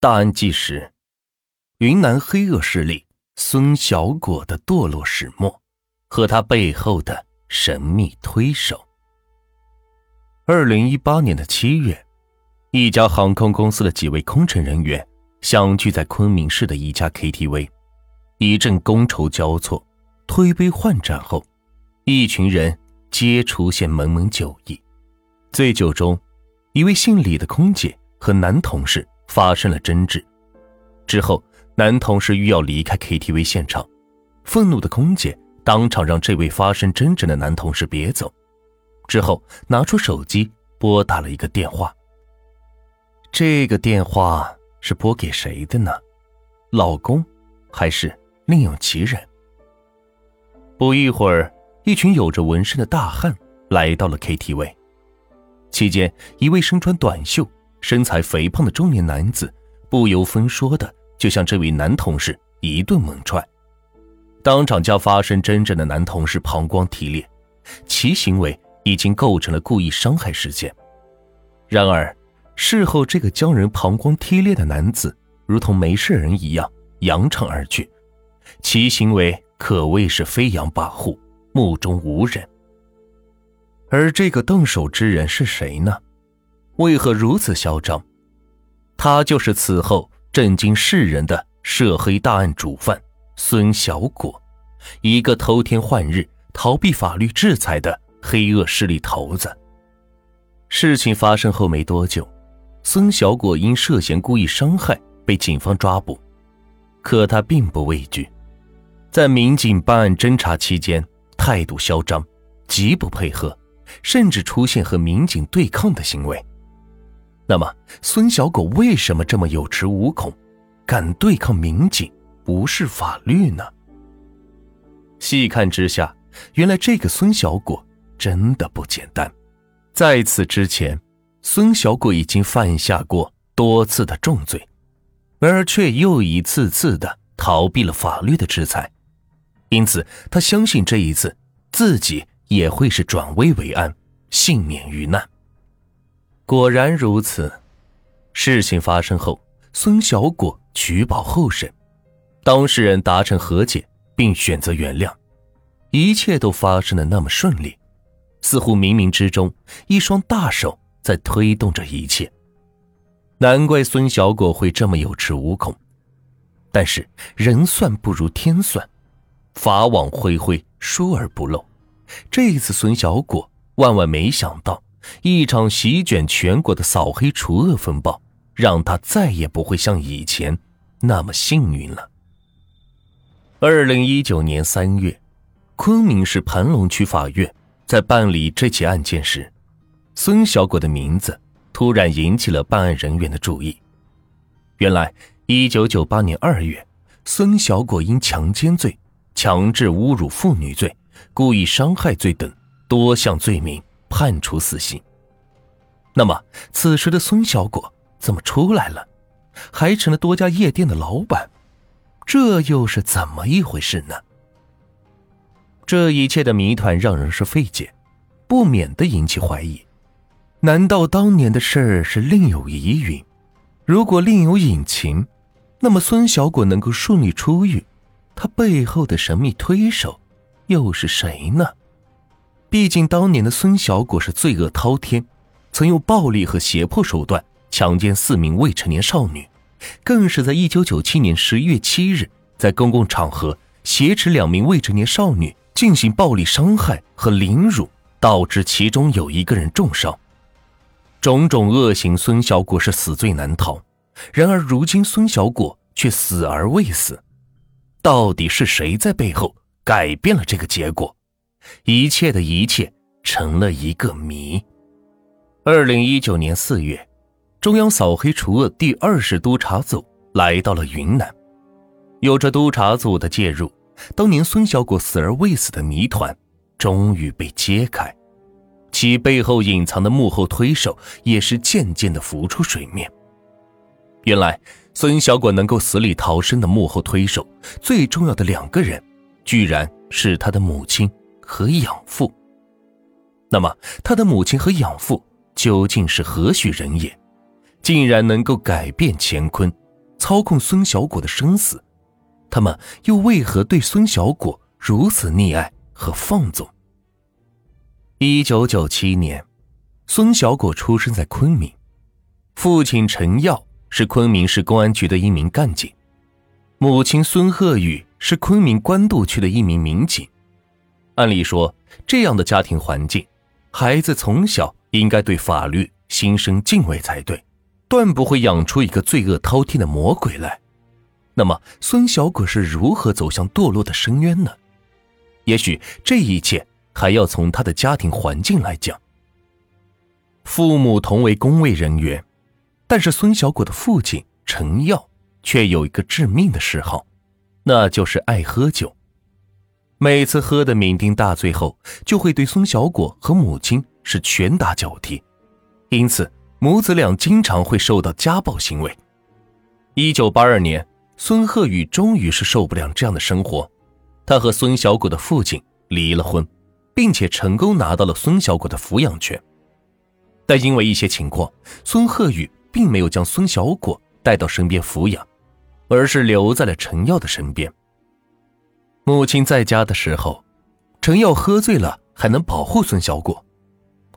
大案纪实：云南黑恶势力孙小果的堕落始末和他背后的神秘推手。二零一八年的七月，一家航空公司的几位空乘人员相聚在昆明市的一家 KTV，一阵觥筹交错、推杯换盏后，一群人皆出现蒙蒙酒意。醉酒中，一位姓李的空姐和男同事。发生了争执，之后男同事欲要离开 KTV 现场，愤怒的空姐当场让这位发生争执的男同事别走，之后拿出手机拨打了一个电话。这个电话是拨给谁的呢？老公，还是另有其人？不一会儿，一群有着纹身的大汉来到了 KTV，期间一位身穿短袖。身材肥胖的中年男子不由分说的就向这位男同事一顿猛踹，当场将发生争执的男同事膀胱踢裂，其行为已经构成了故意伤害事件。然而，事后这个将人膀胱踢裂的男子如同没事人一样扬长而去，其行为可谓是飞扬跋扈，目中无人。而这个动手之人是谁呢？为何如此嚣张？他就是此后震惊世人的涉黑大案主犯孙小果，一个偷天换日、逃避法律制裁的黑恶势力头子。事情发生后没多久，孙小果因涉嫌故意伤害被警方抓捕，可他并不畏惧，在民警办案侦查期间态度嚣张，极不配合，甚至出现和民警对抗的行为。那么，孙小狗为什么这么有恃无恐，敢对抗民警，无视法律呢？细看之下，原来这个孙小果真的不简单。在此之前，孙小果已经犯下过多次的重罪，然而却又一次次的逃避了法律的制裁，因此他相信这一次自己也会是转危为安，幸免于难。果然如此，事情发生后，孙小果取保候审，当事人达成和解并选择原谅，一切都发生的那么顺利，似乎冥冥之中一双大手在推动着一切。难怪孙小果会这么有恃无恐。但是人算不如天算，法网恢恢，疏而不漏。这一次，孙小果万万没想到。一场席卷全国的扫黑除恶风暴，让他再也不会像以前那么幸运了。二零一九年三月，昆明市盘龙区法院在办理这起案件时，孙小果的名字突然引起了办案人员的注意。原来，一九九八年二月，孙小果因强奸罪、强制侮辱妇女罪、故意伤害罪等多项罪名。判处死刑。那么，此时的孙小果怎么出来了，还成了多家夜店的老板？这又是怎么一回事呢？这一切的谜团让人是费解，不免的引起怀疑。难道当年的事儿是另有疑云？如果另有隐情，那么孙小果能够顺利出狱，他背后的神秘推手又是谁呢？毕竟，当年的孙小果是罪恶滔天，曾用暴力和胁迫手段强奸四名未成年少女，更是在一九九七年十一月七日在公共场合挟持两名未成年少女进行暴力伤害和凌辱，导致其中有一个人重伤。种种恶行，孙小果是死罪难逃。然而，如今孙小果却死而未死，到底是谁在背后改变了这个结果？一切的一切成了一个谜。二零一九年四月，中央扫黑除恶第二十督察组来到了云南。有着督察组的介入，当年孙小果死而未死的谜团终于被揭开，其背后隐藏的幕后推手也是渐渐的浮出水面。原来，孙小果能够死里逃生的幕后推手，最重要的两个人，居然是他的母亲。和养父，那么他的母亲和养父究竟是何许人也？竟然能够改变乾坤，操控孙小果的生死，他们又为何对孙小果如此溺爱和放纵？一九九七年，孙小果出生在昆明，父亲陈耀是昆明市公安局的一名干警，母亲孙鹤宇是昆明官渡区的一名民警。按理说，这样的家庭环境，孩子从小应该对法律心生敬畏才对。断不会养出一个罪恶滔天的魔鬼来。那么，孙小果是如何走向堕落的深渊呢？也许这一切还要从他的家庭环境来讲。父母同为公卫人员，但是孙小果的父亲陈耀却有一个致命的嗜好，那就是爱喝酒。每次喝得酩酊大醉后，就会对孙小果和母亲是拳打脚踢，因此。母子俩经常会受到家暴行为。一九八二年，孙鹤宇终于是受不了这样的生活，他和孙小果的父亲离了婚，并且成功拿到了孙小果的抚养权。但因为一些情况，孙鹤宇并没有将孙小果带到身边抚养，而是留在了陈耀的身边。母亲在家的时候，陈耀喝醉了还能保护孙小果。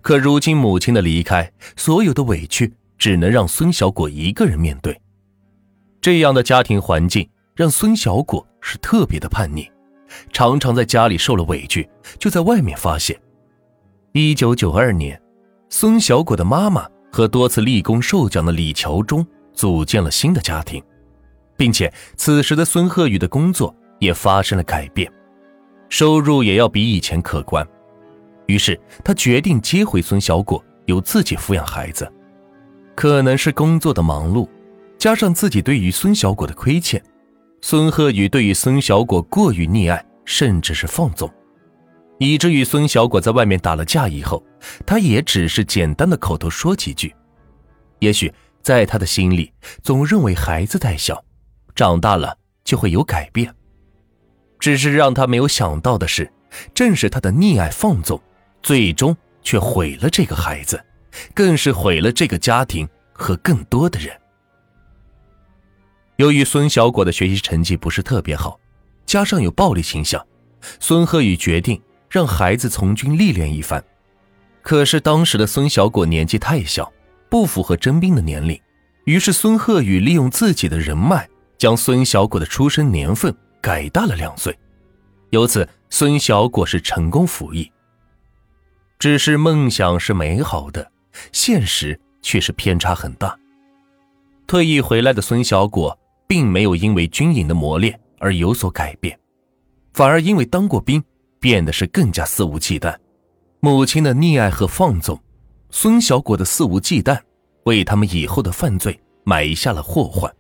可如今母亲的离开，所有的委屈只能让孙小果一个人面对。这样的家庭环境让孙小果是特别的叛逆，常常在家里受了委屈，就在外面发泄。一九九二年，孙小果的妈妈和多次立功受奖的李乔忠组建了新的家庭，并且此时的孙鹤宇的工作也发生了改变，收入也要比以前可观。于是他决定接回孙小果，由自己抚养孩子。可能是工作的忙碌，加上自己对于孙小果的亏欠，孙鹤宇对于孙小果过于溺爱，甚至是放纵，以至于孙小果在外面打了架以后，他也只是简单的口头说几句。也许在他的心里，总认为孩子太小，长大了就会有改变。只是让他没有想到的是，正是他的溺爱放纵。最终却毁了这个孩子，更是毁了这个家庭和更多的人。由于孙小果的学习成绩不是特别好，加上有暴力倾向，孙鹤宇决定让孩子从军历练一番。可是当时的孙小果年纪太小，不符合征兵的年龄，于是孙鹤宇利用自己的人脉，将孙小果的出生年份改大了两岁，由此孙小果是成功服役。只是梦想是美好的，现实却是偏差很大。退役回来的孙小果，并没有因为军营的磨练而有所改变，反而因为当过兵，变得是更加肆无忌惮。母亲的溺爱和放纵，孙小果的肆无忌惮，为他们以后的犯罪埋下了祸患。